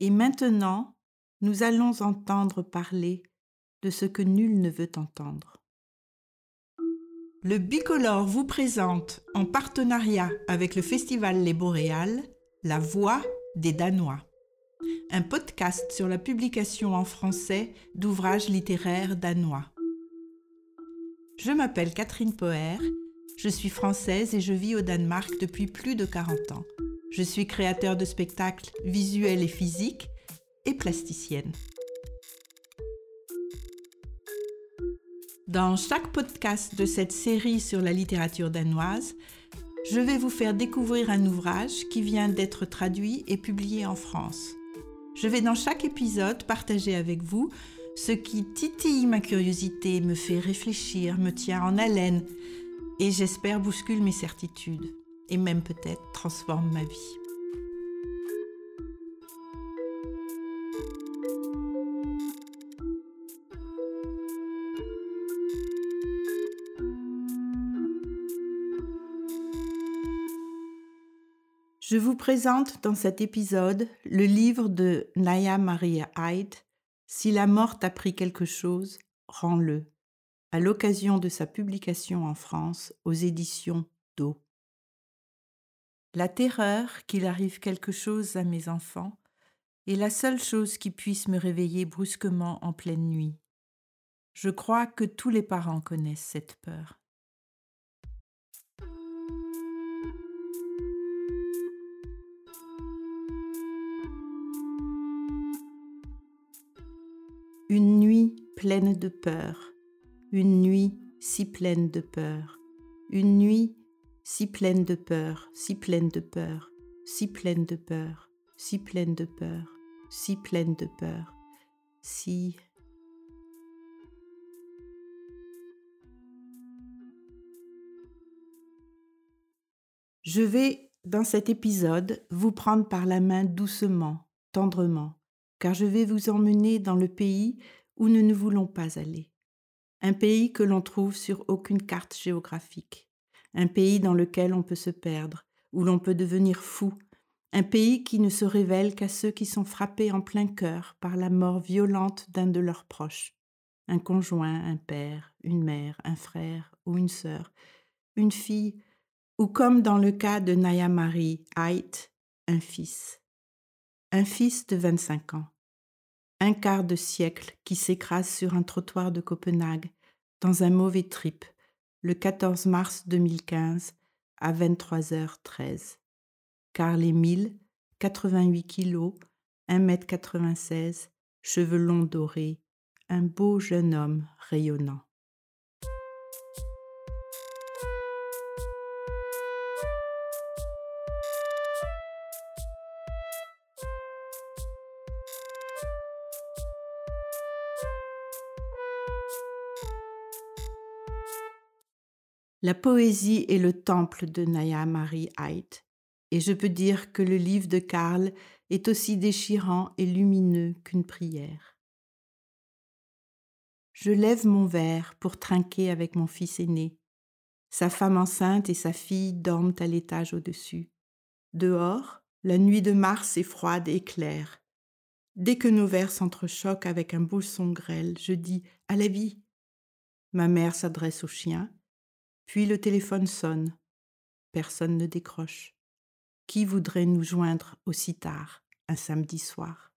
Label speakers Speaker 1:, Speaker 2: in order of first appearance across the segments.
Speaker 1: Et maintenant, nous allons entendre parler de ce que nul ne veut entendre. Le Bicolore vous présente, en partenariat avec le Festival Les Boréales, La Voix des Danois, un podcast sur la publication en français d'ouvrages littéraires danois. Je m'appelle Catherine Poher, je suis française et je vis au Danemark depuis plus de 40 ans. Je suis créateur de spectacles visuels et physiques et plasticienne. Dans chaque podcast de cette série sur la littérature danoise, je vais vous faire découvrir un ouvrage qui vient d'être traduit et publié en France. Je vais dans chaque épisode partager avec vous ce qui titille ma curiosité, me fait réfléchir, me tient en haleine et j'espère bouscule mes certitudes et même peut-être transforme ma vie. Je vous présente dans cet épisode le livre de Naya Maria Hyde, Si la mort t'a pris quelque chose, rends-le, à l'occasion de sa publication en France aux éditions d'Eau. La terreur qu'il arrive quelque chose à mes enfants est la seule chose qui puisse me réveiller brusquement en pleine nuit. Je crois que tous les parents connaissent cette peur. Une nuit pleine de peur, une nuit si pleine de peur, une nuit si pleine de peur, si pleine de peur, si pleine de peur, si pleine de peur, si pleine de peur, si... Je vais, dans cet épisode, vous prendre par la main doucement, tendrement, car je vais vous emmener dans le pays où nous ne voulons pas aller. Un pays que l'on trouve sur aucune carte géographique. Un pays dans lequel on peut se perdre, où l'on peut devenir fou. Un pays qui ne se révèle qu'à ceux qui sont frappés en plein cœur par la mort violente d'un de leurs proches. Un conjoint, un père, une mère, un frère ou une sœur, une fille, ou comme dans le cas de Naya Marie Haidt, un fils. Un fils de 25 ans un quart de siècle qui s'écrase sur un trottoir de Copenhague dans un mauvais trip le 14 mars 2015 à 23h13. Carl Emile, 88 kilos, 1m96, cheveux longs dorés, un beau jeune homme rayonnant. La poésie est le temple de Naya Marie Haidt, et je peux dire que le livre de Karl est aussi déchirant et lumineux qu'une prière. Je lève mon verre pour trinquer avec mon fils aîné. Sa femme enceinte et sa fille dorment à l'étage au-dessus. Dehors, la nuit de mars est froide et claire. Dès que nos verres s'entrechoquent avec un beau son grêle, je dis à la vie. Ma mère s'adresse au chien, puis le téléphone sonne. Personne ne décroche. Qui voudrait nous joindre aussi tard, un samedi soir?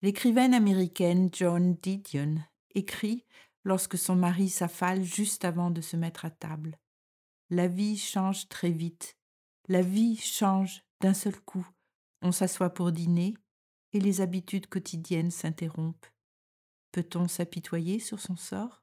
Speaker 1: L'écrivaine américaine Joan Didion écrit lorsque son mari s'affale juste avant de se mettre à table. La vie change très vite. La vie change d'un seul coup. On s'assoit pour dîner et les habitudes quotidiennes s'interrompent. Peut-on s'apitoyer sur son sort?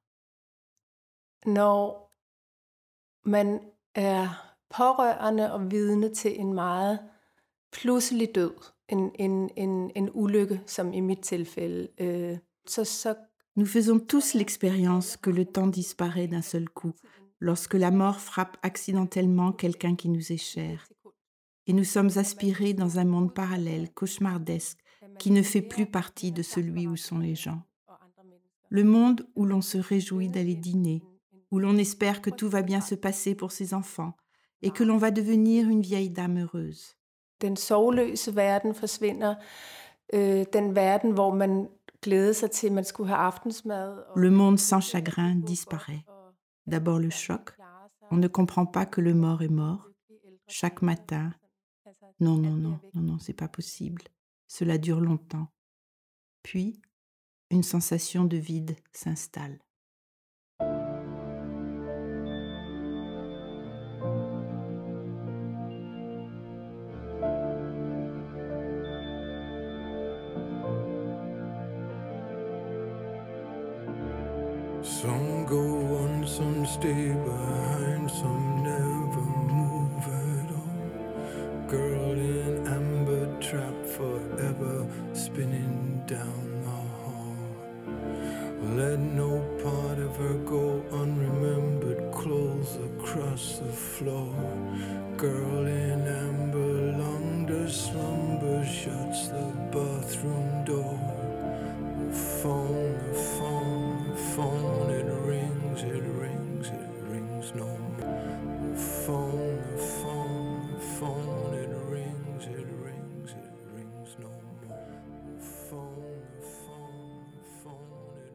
Speaker 1: Nous faisons tous l'expérience que le temps disparaît d'un seul coup, lorsque la mort frappe accidentellement quelqu'un qui nous est cher. Et nous sommes aspirés dans un monde parallèle, cauchemardesque, qui ne fait plus partie de celui où sont les gens. Le monde où l'on se réjouit d'aller dîner, où l'on espère que tout va bien se passer pour ses enfants, et que l'on va devenir une vieille dame heureuse.
Speaker 2: Den verden forsvinder. Øh, den verden, hvor man glædede sig til, man skulle have aftensmad. Og
Speaker 1: Le monde sans chagrin disparaît. D'abord le choc. On ne comprend pas que le mort est mort. Chaque matin. Non, non, non, non, non, c'est pas possible. Cela dure longtemps. Puis, une sensation de vide s'installe.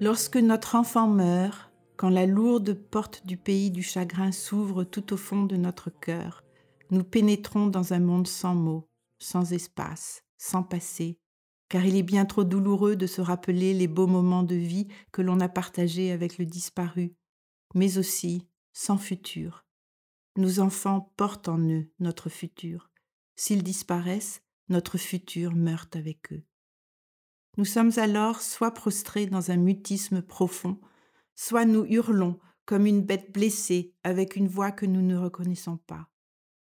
Speaker 1: Lorsque notre enfant meurt, quand la lourde porte du pays du chagrin s'ouvre tout au fond de notre cœur, nous pénétrons dans un monde sans mots, sans espace, sans passé, car il est bien trop douloureux de se rappeler les beaux moments de vie que l'on a partagés avec le disparu, mais aussi sans futur. Nos enfants portent en eux notre futur. S'ils disparaissent, notre futur meurt avec eux. Nous sommes alors soit prostrés dans un mutisme profond, soit nous hurlons comme une bête blessée avec une voix que nous ne reconnaissons pas.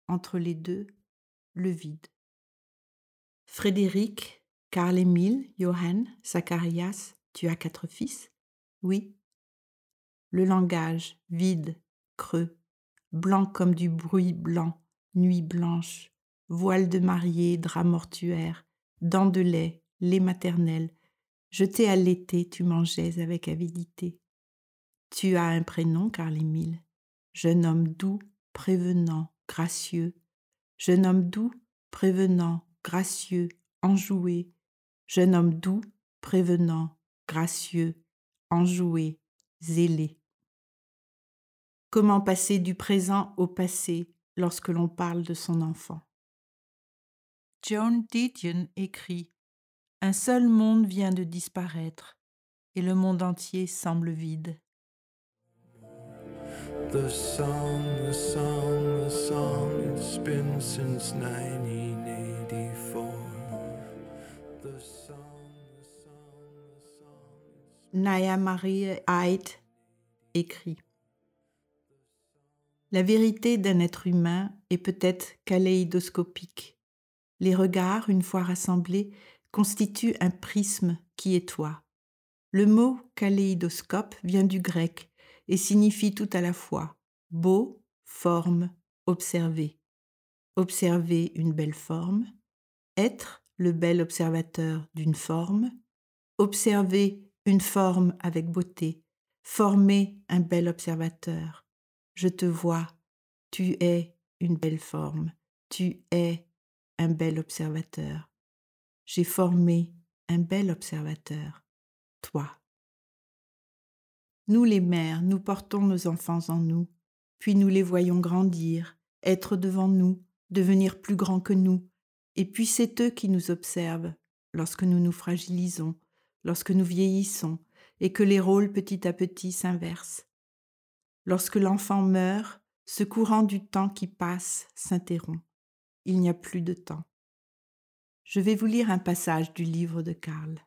Speaker 1: Entre les deux, le vide. Frédéric, Karl-Émile, Johann, Zacharias, tu as quatre fils? Oui. Le langage, vide, creux, blanc comme du bruit blanc, nuit blanche, voile de mariée, drap mortuaire, dents de lait, lait maternel, jeté à l'été, tu mangeais avec avidité. Tu as un prénom, Karl-Émile, jeune homme doux, prévenant, gracieux, jeune homme doux, prévenant, gracieux, enjoué, jeune homme doux, prévenant, gracieux, enjoué, zélé. Comment passer du présent au passé lorsque l'on parle de son enfant? John Didion écrit Un seul monde vient de disparaître et le monde entier semble vide.
Speaker 3: The song, the song, the song, it's been since 1984. The song, the song, the song, it's
Speaker 1: Naya Marie Haidt écrit La vérité d'un être humain est peut-être kaléidoscopique. Les regards, une fois rassemblés, constituent un prisme qui est toi. Le mot kaléidoscope vient du grec et signifie tout à la fois beau, forme, observer. Observer une belle forme, être le bel observateur d'une forme, observer une forme avec beauté, former un bel observateur. Je te vois, tu es une belle forme, tu es un bel observateur. J'ai formé un bel observateur, toi. Nous les mères, nous portons nos enfants en nous, puis nous les voyons grandir, être devant nous, devenir plus grands que nous, et puis c'est eux qui nous observent lorsque nous nous fragilisons, lorsque nous vieillissons, et que les rôles petit à petit s'inversent. Lorsque l'enfant meurt, ce courant du temps qui passe s'interrompt. Il n'y a plus de temps. Je vais vous lire un passage du livre de Karl.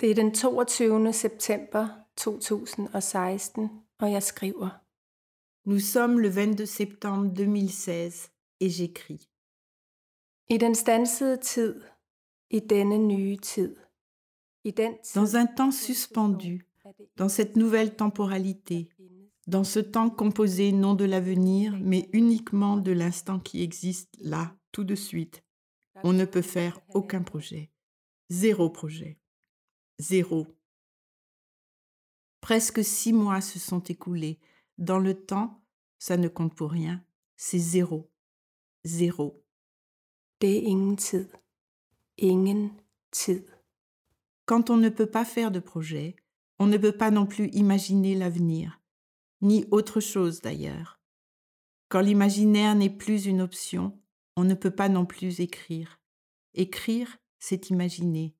Speaker 2: Det er den 22. september 2016, og jeg skriver.
Speaker 1: Nous sommes le 22 septembre 2016 et j'écris.
Speaker 2: I den stansede tid, i denne nye tid. I den tid,
Speaker 1: Dans un temps suspendu, dans cette nouvelle temporalité, dans ce temps composé non de l'avenir, mais uniquement de l'instant qui existe là, tout de suite, on ne peut faire aucun projet. Zéro projet. Zéro. Presque six mois se sont écoulés. Dans le temps, ça ne compte pour rien. c'est zéro. Zéro.
Speaker 2: Er.
Speaker 1: Quand on ne peut pas faire de projet, on ne peut pas non plus imaginer l'avenir, ni autre chose d'ailleurs. Quand l'imaginaire n'est plus une option, on ne peut pas non plus écrire. Écrire, c'est imaginer.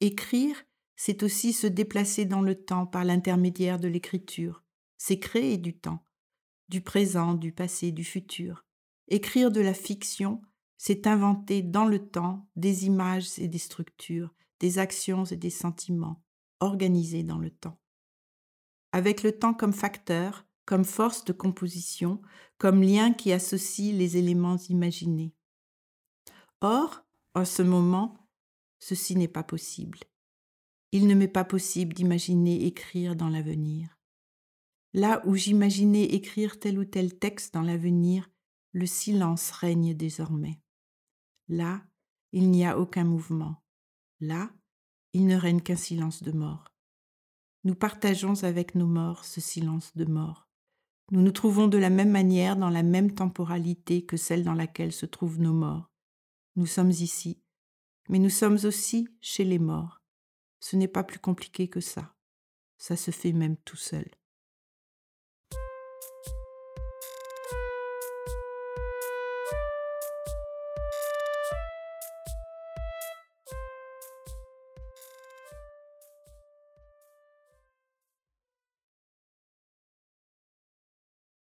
Speaker 1: Écrire, c'est aussi se déplacer dans le temps par l'intermédiaire de l'écriture. C'est créer du temps, du présent, du passé, du futur. Écrire de la fiction, c'est inventer dans le temps des images et des structures, des actions et des sentiments, organisés dans le temps. Avec le temps comme facteur, comme force de composition, comme lien qui associe les éléments imaginés. Or, en ce moment, ceci n'est pas possible. Il ne m'est pas possible d'imaginer écrire dans l'avenir. Là où j'imaginais écrire tel ou tel texte dans l'avenir, le silence règne désormais. Là, il n'y a aucun mouvement. Là, il ne règne qu'un silence de mort. Nous partageons avec nos morts ce silence de mort. Nous nous trouvons de la même manière dans la même temporalité que celle dans laquelle se trouvent nos morts. Nous sommes ici, mais nous sommes aussi chez les morts. Ce n'est pas plus compliqué que ça. Ça se fait même tout seul.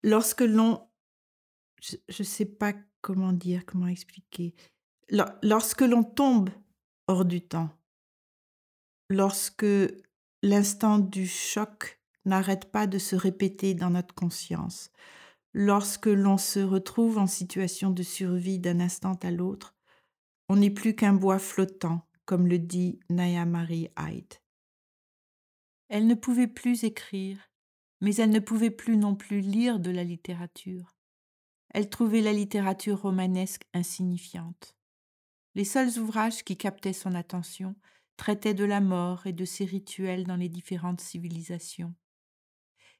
Speaker 1: Lorsque l'on... Je ne sais pas comment dire, comment expliquer. Lorsque l'on tombe hors du temps, lorsque l'instant du choc n'arrête pas de se répéter dans notre conscience, lorsque l'on se retrouve en situation de survie d'un instant à l'autre, on n'est plus qu'un bois flottant, comme le dit Naya Marie Hyde. Elle ne pouvait plus écrire, mais elle ne pouvait plus non plus lire de la littérature. Elle trouvait la littérature romanesque insignifiante. Les seuls ouvrages qui captaient son attention traitaient de la mort et de ses rituels dans les différentes civilisations.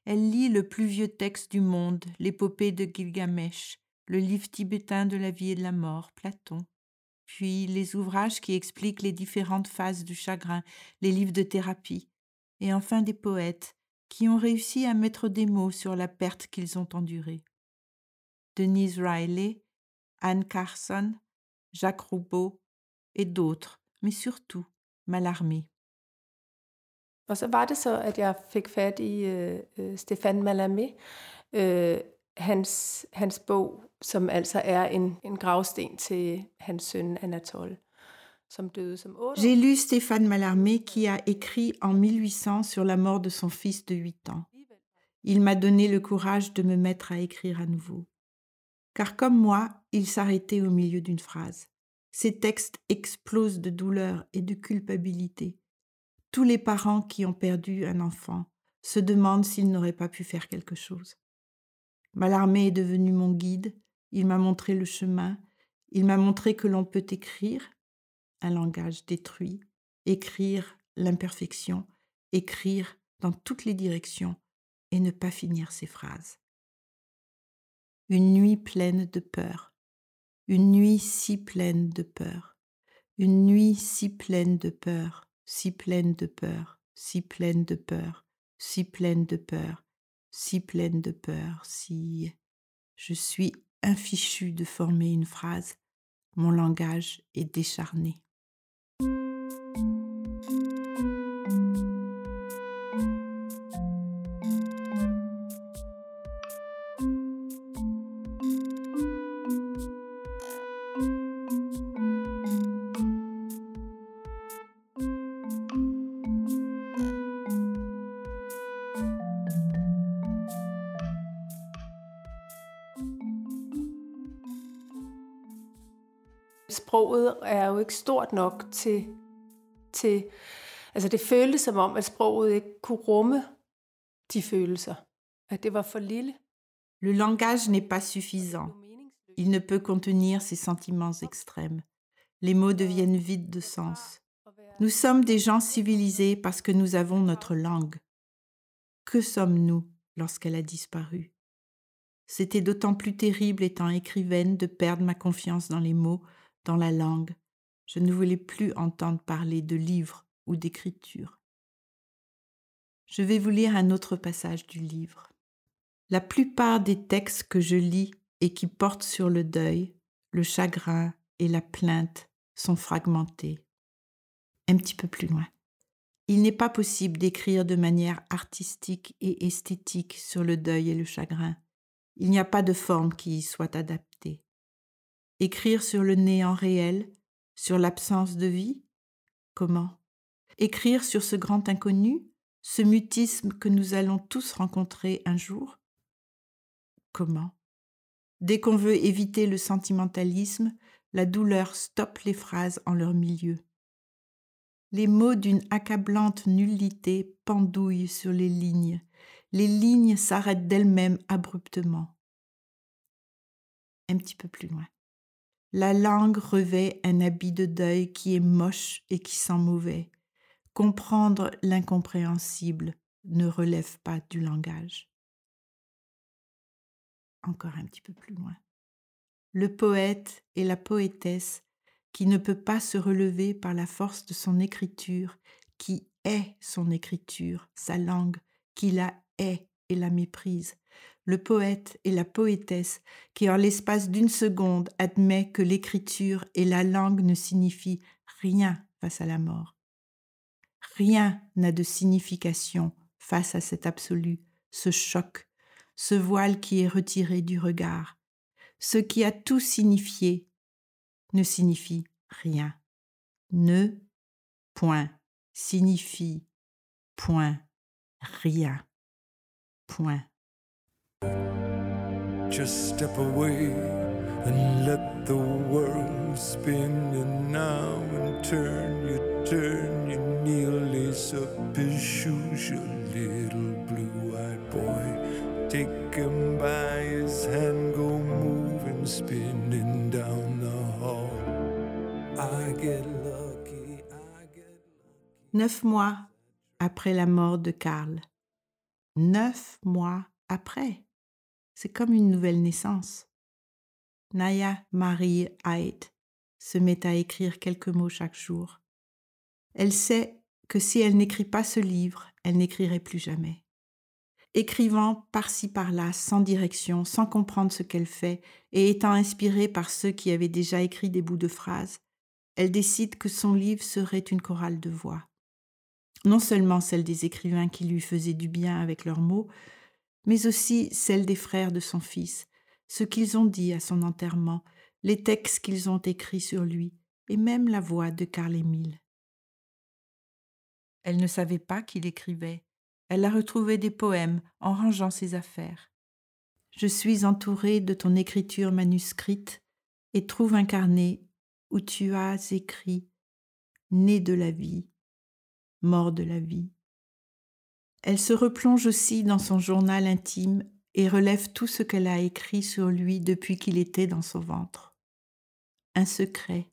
Speaker 1: Elle lit le plus vieux texte du monde, l'épopée de Gilgamesh, le livre tibétain de la vie et de la mort, Platon, puis les ouvrages qui expliquent les différentes phases du chagrin, les livres de thérapie, et enfin des poètes qui ont réussi à mettre des mots sur la perte qu'ils ont endurée. Denise Riley, Anne Carson, Jacques Roubaud et d'autres, mais surtout Mallarmé.
Speaker 2: Og så var det så, at jeg fik fat i øh, øh, Stéphane Mallarmé, øh, hans, hans bog, som altså er en, en gravsten til hans søn Anatole.
Speaker 1: J'ai lu Stéphane Mallarmé qui a écrit en 1800 sur la mort de son fils de 8 ans. Il m'a donné le courage de me mettre à écrire à nouveau. Car comme moi, il s'arrêtait au milieu d'une phrase. Ses textes explosent de douleur et de culpabilité. Tous les parents qui ont perdu un enfant se demandent s'ils n'auraient pas pu faire quelque chose. Mallarmé est devenu mon guide, il m'a montré le chemin, il m'a montré que l'on peut écrire, un langage détruit, écrire l'imperfection, écrire dans toutes les directions et ne pas finir ses phrases. Une nuit pleine de peur, une nuit si pleine de peur, une nuit si pleine de peur, si pleine de peur, si pleine de peur, si pleine de peur, si pleine de peur, si je suis infichu de former une phrase, mon langage est décharné. Le langage n'est pas suffisant. Il ne peut contenir ces sentiments extrêmes. Les mots deviennent vides de sens. Nous sommes des gens civilisés parce que nous avons notre langue. Que sommes-nous lorsqu'elle a disparu? C'était d'autant plus terrible étant écrivaine de perdre ma confiance dans les mots, dans la langue. Je ne voulais plus entendre parler de livres ou d'écriture. Je vais vous lire un autre passage du livre. La plupart des textes que je lis et qui portent sur le deuil, le chagrin et la plainte sont fragmentés. Un petit peu plus loin. Il n'est pas possible d'écrire de manière artistique et esthétique sur le deuil et le chagrin. Il n'y a pas de forme qui y soit adaptée. Écrire sur le néant réel, sur l'absence de vie? Comment? Écrire sur ce grand inconnu, ce mutisme que nous allons tous rencontrer un jour? Comment? Dès qu'on veut éviter le sentimentalisme, la douleur stoppe les phrases en leur milieu. Les mots d'une accablante nullité pendouillent sur les lignes. Les lignes s'arrêtent d'elles-mêmes abruptement. Un petit peu plus loin. La langue revêt un habit de deuil qui est moche et qui sent mauvais. Comprendre l'incompréhensible ne relève pas du langage. Encore un petit peu plus loin. Le poète et la poétesse qui ne peut pas se relever par la force de son écriture, qui est son écriture, sa langue, qui la hait et la méprise. Le poète et la poétesse qui en l'espace d'une seconde admet que l'écriture et la langue ne signifient rien face à la mort. Rien n'a de signification face à cet absolu, ce choc, ce voile qui est retiré du regard. Ce qui a tout signifié ne signifie rien. Ne, point, signifie, point, rien, point.
Speaker 3: Just step away and let the world spin and now and turn you turn you lace up his shoes your little blue-eyed boy take him by his hand go moving spinning down the hall I get lucky I get lucky
Speaker 1: Neuf mois après la mort de Karl. Neuf mois après. C'est comme une nouvelle naissance. Naya Marie Haidt se met à écrire quelques mots chaque jour. Elle sait que si elle n'écrit pas ce livre, elle n'écrirait plus jamais. Écrivant par-ci par-là, sans direction, sans comprendre ce qu'elle fait, et étant inspirée par ceux qui avaient déjà écrit des bouts de phrases, elle décide que son livre serait une chorale de voix. Non seulement celle des écrivains qui lui faisaient du bien avec leurs mots, mais aussi celle des frères de son fils, ce qu'ils ont dit à son enterrement, les textes qu'ils ont écrits sur lui, et même la voix de Karl Émile. Elle ne savait pas qu'il écrivait. Elle a retrouvé des poèmes en rangeant ses affaires. Je suis entourée de ton écriture manuscrite et trouve un carnet où tu as écrit Né de la vie, mort de la vie. Elle se replonge aussi dans son journal intime et relève tout ce qu'elle a écrit sur lui depuis qu'il était dans son ventre. Un secret.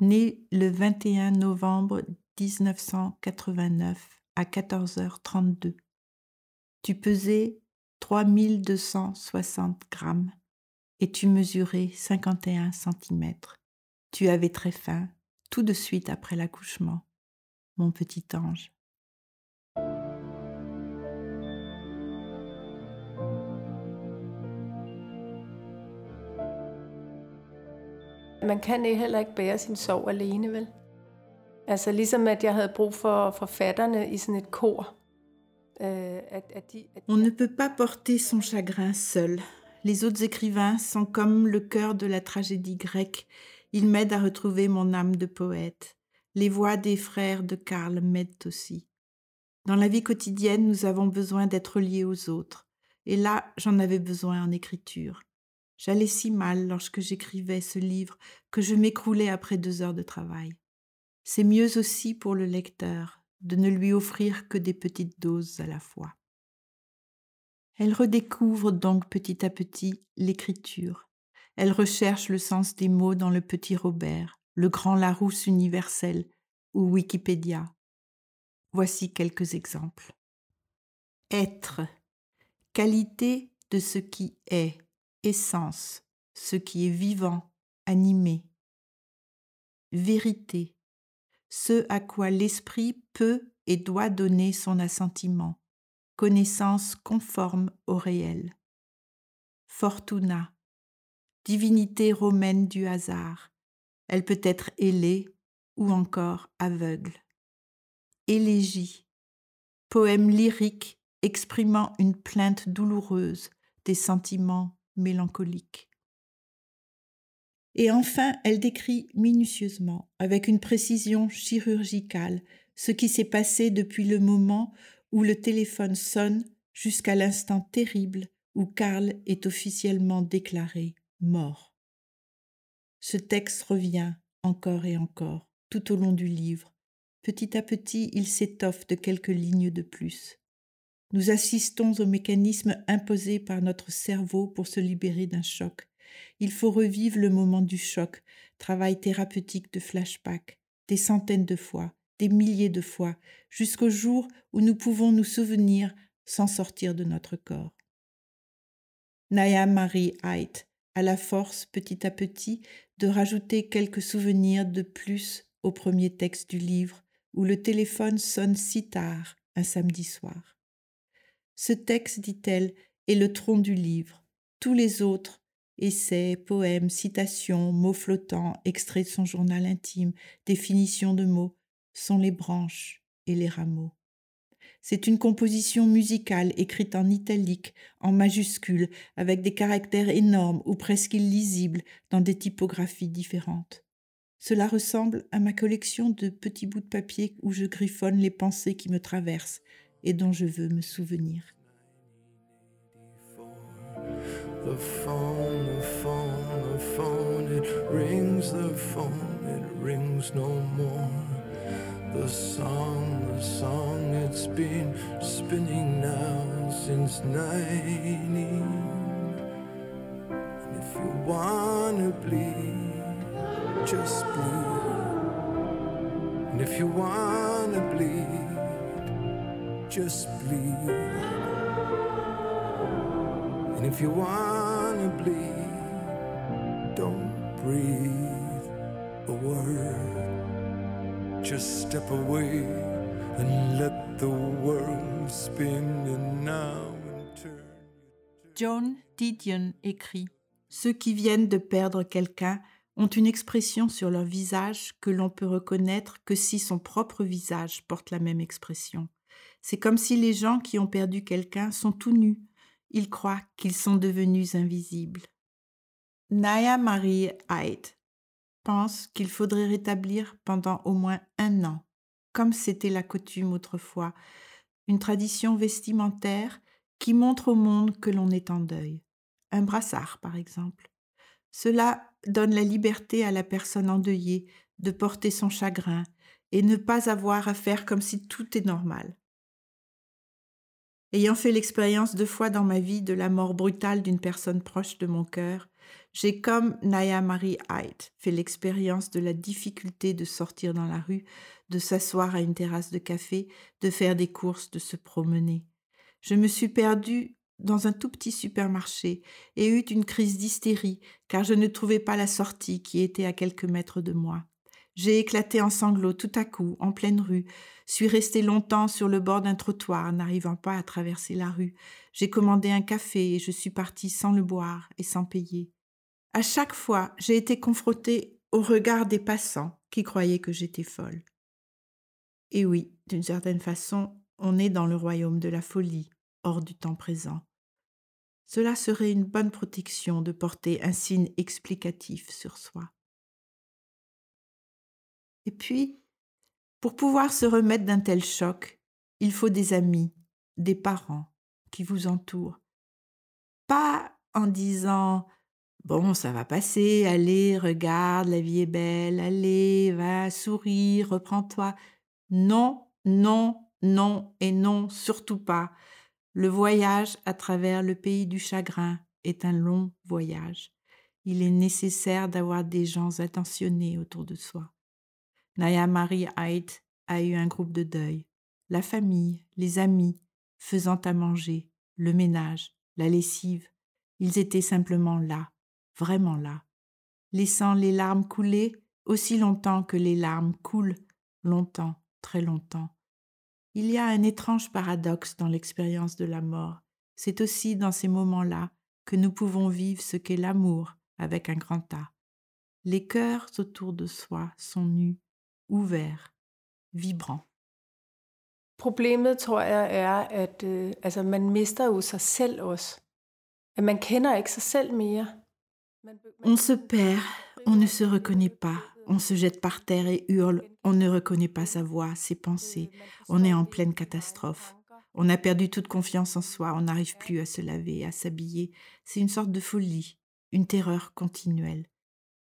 Speaker 1: Né le 21 novembre 1989 à 14h32. Tu pesais 3260 grammes et tu mesurais 51 cm. Tu avais très faim tout de suite après l'accouchement, mon petit ange.
Speaker 2: Man kan heller ikke bære sin sorg alene, vel? Altså ligesom at jeg havde brug for forfatterne i sådan et kor. At, at de, at
Speaker 1: On ne peut pas porter son chagrin seul. Les autres écrivains sont comme le cœur de la tragédie grecque. Ils m'aident à retrouver mon âme de poète. Les voix des frères de Karl m'aident aussi. Dans la vie quotidienne, nous avons besoin d'être liés aux autres. Et là, j'en avais besoin en écriture. J'allais si mal lorsque j'écrivais ce livre que je m'écroulais après deux heures de travail. C'est mieux aussi pour le lecteur de ne lui offrir que des petites doses à la fois. Elle redécouvre donc petit à petit l'écriture. Elle recherche le sens des mots dans le petit Robert, le grand Larousse universel ou Wikipédia. Voici quelques exemples. Être. qualité de ce qui est, essence, ce qui est vivant, animé, vérité, ce à quoi l'esprit peut et doit donner son assentiment, connaissance conforme au réel. Fortuna, divinité romaine du hasard, elle peut être ailée ou encore aveugle. Élégie, poème lyrique exprimant une plainte douloureuse des sentiments mélancoliques. Et enfin, elle décrit minutieusement, avec une précision chirurgicale, ce qui s'est passé depuis le moment où le téléphone sonne jusqu'à l'instant terrible où Karl est officiellement déclaré mort. Ce texte revient encore et encore tout au long du livre. Petit à petit, il s'étoffe de quelques lignes de plus. Nous assistons au mécanisme imposé par notre cerveau pour se libérer d'un choc. Il faut revivre le moment du choc, travail thérapeutique de flashback, des centaines de fois, des milliers de fois, jusqu'au jour où nous pouvons nous souvenir sans sortir de notre corps. Naya Marie Haidt a la force, petit à petit, de rajouter quelques souvenirs de plus au premier texte du livre, où le téléphone sonne si tard un samedi soir. Ce texte, dit-elle, est le tronc du livre. Tous les autres, essais, poèmes, citations, mots flottants, extraits de son journal intime, définitions de mots, sont les branches et les rameaux. C'est une composition musicale écrite en italique, en majuscule, avec des caractères énormes ou presque illisibles dans des typographies différentes. Cela ressemble à ma collection de petits bouts de papier où je griffonne les pensées qui me traversent et dont je veux me souvenir. The phone, the phone, the phone, it rings, the phone, it rings no more. The song, the song, it's been spinning now since 90. And if you wanna bleed, just bleed. And if you wanna bleed, just bleed. And if you wanna bleed, don't breathe John Didion écrit Ceux qui viennent de perdre quelqu'un ont une expression sur leur visage que l'on peut reconnaître que si son propre visage porte la même expression. C'est comme si les gens qui ont perdu quelqu'un sont tout nus. Ils croient qu'ils sont devenus invisibles. Naya Marie Hyde pense qu'il faudrait rétablir pendant au moins un an, comme c'était la coutume autrefois, une tradition vestimentaire qui montre au monde que l'on est en deuil. Un brassard, par exemple. Cela donne la liberté à la personne endeuillée de porter son chagrin et ne pas avoir à faire comme si tout est normal. Ayant fait l'expérience deux fois dans ma vie de la mort brutale d'une personne proche de mon cœur, j'ai comme Naya Marie Hyde fait l'expérience de la difficulté de sortir dans la rue, de s'asseoir à une terrasse de café, de faire des courses, de se promener. Je me suis perdue dans un tout petit supermarché et eut une crise d'hystérie car je ne trouvais pas la sortie qui était à quelques mètres de moi. J'ai éclaté en sanglots tout à coup, en pleine rue, suis resté longtemps sur le bord d'un trottoir, n'arrivant pas à traverser la rue. J'ai commandé un café et je suis partie sans le boire et sans payer. À chaque fois, j'ai été confrontée au regard des passants qui croyaient que j'étais folle. Et oui, d'une certaine façon, on est dans le royaume de la folie, hors du temps présent. Cela serait une bonne protection de porter un signe explicatif sur soi. Et puis, pour pouvoir se remettre d'un tel choc, il faut des amis, des parents qui vous entourent. Pas en disant Bon, ça va passer, allez, regarde, la vie est belle, allez, va, souris, reprends-toi. Non, non, non et non, surtout pas. Le voyage à travers le pays du chagrin est un long voyage. Il est nécessaire d'avoir des gens attentionnés autour de soi. Naya Marie Hyde a eu un groupe de deuil, la famille, les amis, faisant à manger, le ménage, la lessive. Ils étaient simplement là, vraiment là, laissant les larmes couler aussi longtemps que les larmes coulent, longtemps, très longtemps. Il y a un étrange paradoxe dans l'expérience de la mort. C'est aussi dans ces moments-là que nous pouvons vivre ce qu'est l'amour avec un grand A. Les cœurs autour de soi sont nus, ouverts, vibrants.
Speaker 2: Problemet, tror jeg, er, at øh, altså, man mister jo sig selv også. At man kender ikke sig.
Speaker 1: On se perd, on ne se reconnaît pas, on se jette par terre et hurle, on ne reconnaît pas sa voix, ses pensées, on est en pleine catastrophe. On a perdu toute confiance en soi, on n'arrive plus à se laver, à s'habiller. C'est une sorte de folie, une terreur continuelle.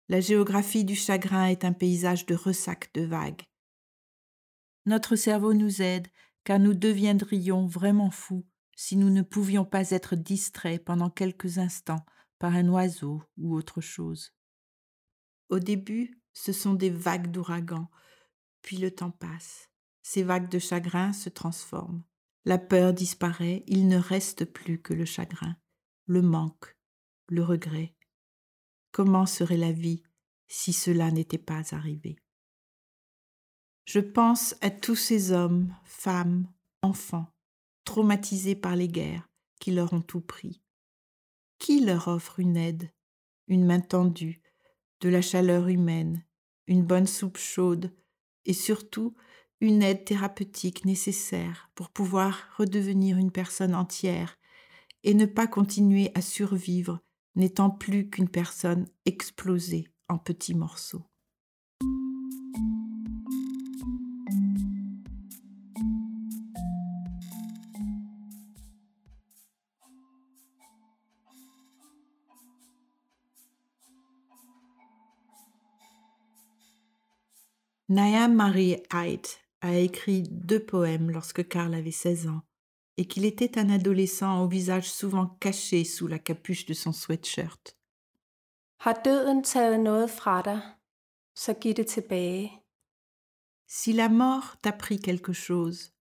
Speaker 1: La géographie du chagrin est un paysage de ressac de vagues. Notre cerveau nous aide, car nous deviendrions vraiment fous si nous ne pouvions pas être distraits pendant quelques instants par un oiseau ou autre chose. Au début, ce sont des vagues d'ouragan, puis le temps passe. Ces vagues de chagrin se transforment. La peur disparaît, il ne reste plus que le chagrin, le manque, le regret. Comment serait la vie si cela n'était pas arrivé? Je pense à tous ces hommes, femmes, enfants, traumatisés par les guerres, qui leur ont tout pris. Qui leur offre une aide, une main tendue, de la chaleur humaine, une bonne soupe chaude et surtout une aide thérapeutique nécessaire pour pouvoir redevenir une personne entière et ne pas continuer à survivre n'étant plus qu'une personne explosée en petits morceaux. Naya Marie Haidt a écrit deux poèmes lorsque Karl avait 16 ans et qu'il était un adolescent au visage souvent caché sous la capuche de son sweatshirt.
Speaker 2: Har døden taget noget fra dig, så giv det tilbage.
Speaker 1: Si la mort t'a pris quelque chose,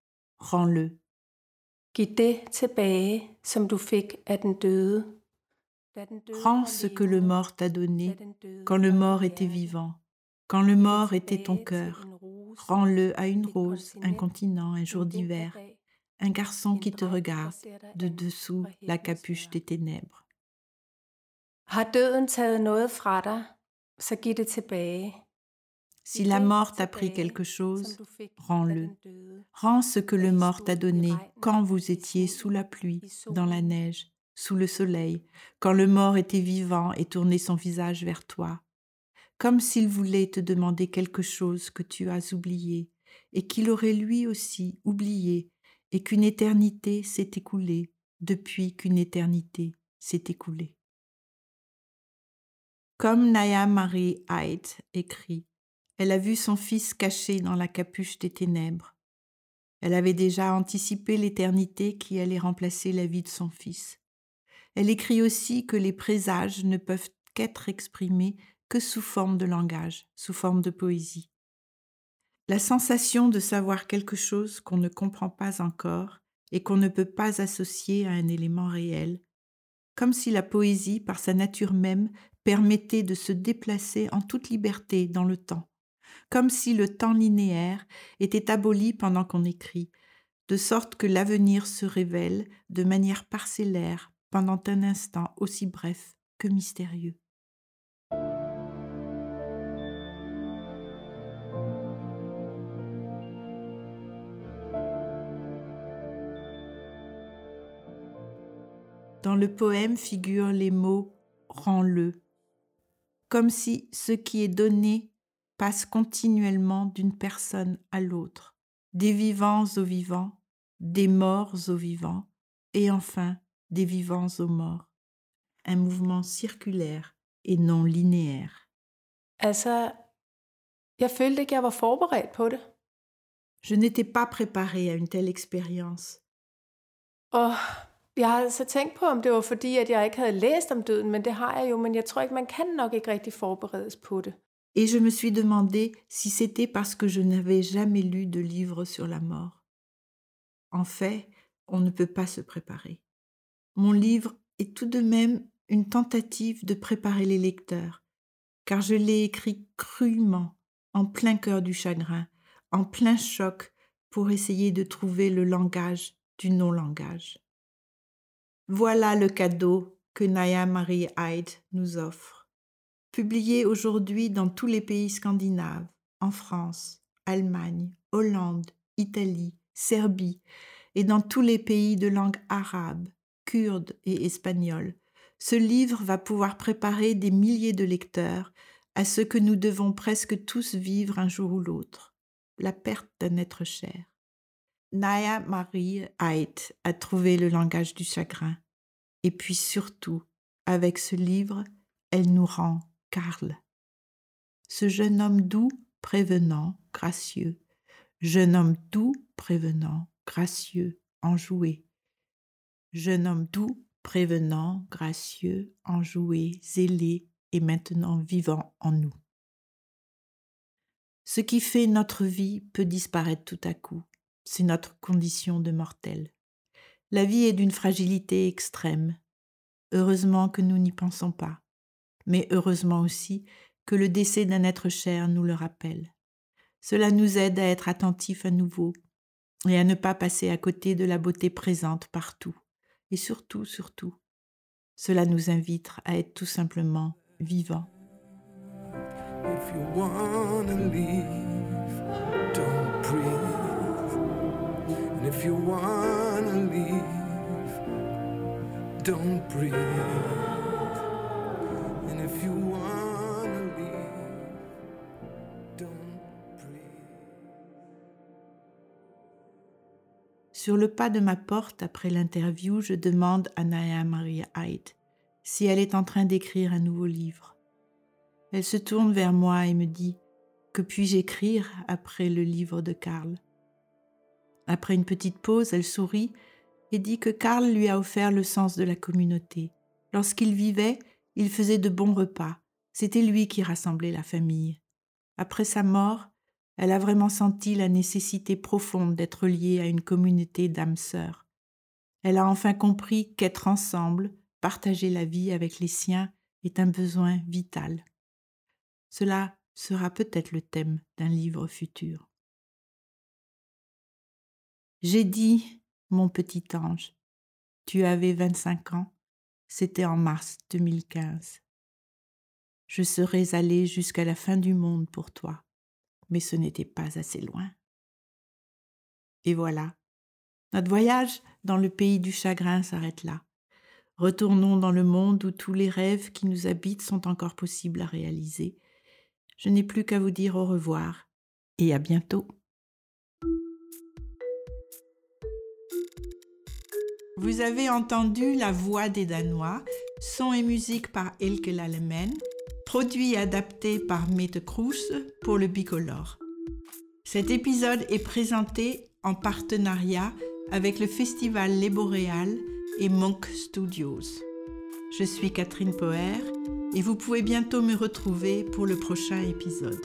Speaker 1: rends-le.
Speaker 2: Giv det tilbage, som du fik af den døde.
Speaker 1: Rends ce que le mort t'a donné quand le mort était vivant, quand le mort était ton cœur. Rends-le à une rose, un continent, un jour d'hiver, un garçon qui te regarde de dessous la capuche des ténèbres. Si la mort t'a pris quelque chose, rends-le. Rends ce que le mort t'a donné quand vous étiez sous la pluie, dans la neige, sous le soleil, quand le mort était vivant et tournait son visage vers toi, comme s'il voulait te demander quelque chose que tu as oublié, et qu'il aurait lui aussi oublié, et qu'une éternité s'est écoulée depuis qu'une éternité s'est écoulée. Comme Naya Marie Haidt écrit, elle a vu son fils caché dans la capuche des ténèbres. Elle avait déjà anticipé l'éternité qui allait remplacer la vie de son fils. Elle écrit aussi que les présages ne peuvent qu'être exprimés que sous forme de langage, sous forme de poésie. La sensation de savoir quelque chose qu'on ne comprend pas encore et qu'on ne peut pas associer à un élément réel, comme si la poésie, par sa nature même, permettait de se déplacer en toute liberté dans le temps, comme si le temps linéaire était aboli pendant qu'on écrit, de sorte que l'avenir se révèle de manière parcellaire pendant un instant aussi bref que mystérieux. Dans le poème figurent les mots rends-le, comme si ce qui est donné passe continuellement d'une personne à l'autre, des vivants aux vivants, des morts aux vivants, et enfin des vivants aux morts. Un mouvement circulaire et non linéaire.
Speaker 2: Altså, jeg følte ikke, jeg var forberedt på det.
Speaker 1: Je n'étais pas préparée à une telle expérience.
Speaker 2: Og
Speaker 1: Et je me suis demandé si c'était parce que je n'avais jamais lu de livre sur la mort. En fait, on ne peut pas se préparer. Mon livre est tout de même une tentative de préparer les lecteurs, car je l'ai écrit crûment, en plein cœur du chagrin, en plein choc, pour essayer de trouver le langage du non-langage. Voilà le cadeau que Naya Marie Hyde nous offre. Publié aujourd'hui dans tous les pays scandinaves, en France, Allemagne, Hollande, Italie, Serbie et dans tous les pays de langue arabe, kurde et espagnole, ce livre va pouvoir préparer des milliers de lecteurs à ce que nous devons presque tous vivre un jour ou l'autre, la perte d'un être cher. Naya Marie Haidt a trouvé le langage du chagrin. Et puis surtout, avec ce livre, elle nous rend Karl. Ce jeune homme doux, prévenant, gracieux. Jeune homme doux, prévenant, gracieux, enjoué. Jeune homme doux, prévenant, gracieux, enjoué, zélé et maintenant vivant en nous. Ce qui fait notre vie peut disparaître tout à coup. C'est notre condition de mortel. La vie est d'une fragilité extrême. Heureusement que nous n'y pensons pas, mais heureusement aussi que le décès d'un être cher nous le rappelle. Cela nous aide à être attentifs à nouveau et à ne pas passer à côté de la beauté présente partout. Et surtout, surtout, cela nous invite à être tout simplement vivants. Sur le pas de ma porte après l'interview, je demande à Naya Maria Hyde si elle est en train d'écrire un nouveau livre. Elle se tourne vers moi et me dit Que puis-je écrire après le livre de Karl? Après une petite pause, elle sourit et dit que Karl lui a offert le sens de la communauté. Lorsqu'il vivait, il faisait de bons repas. C'était lui qui rassemblait la famille. Après sa mort, elle a vraiment senti la nécessité profonde d'être liée à une communauté d'âmes sœurs. Elle a enfin compris qu'être ensemble, partager la vie avec les siens, est un besoin vital. Cela sera peut-être le thème d'un livre futur. J'ai dit, mon petit ange, tu avais 25 ans, c'était en mars 2015. Je serais allé jusqu'à la fin du monde pour toi, mais ce n'était pas assez loin. Et voilà, notre voyage dans le pays du chagrin s'arrête là. Retournons dans le monde où tous les rêves qui nous habitent sont encore possibles à réaliser. Je n'ai plus qu'à vous dire au revoir et à bientôt. Vous avez entendu La Voix des Danois, son et musique par Elke Lalemen, produit et adapté par Mette Kroes pour le Bicolore. Cet épisode est présenté en partenariat avec le festival Les Boréales et Monk Studios. Je suis Catherine Poher et vous pouvez bientôt me retrouver pour le prochain épisode.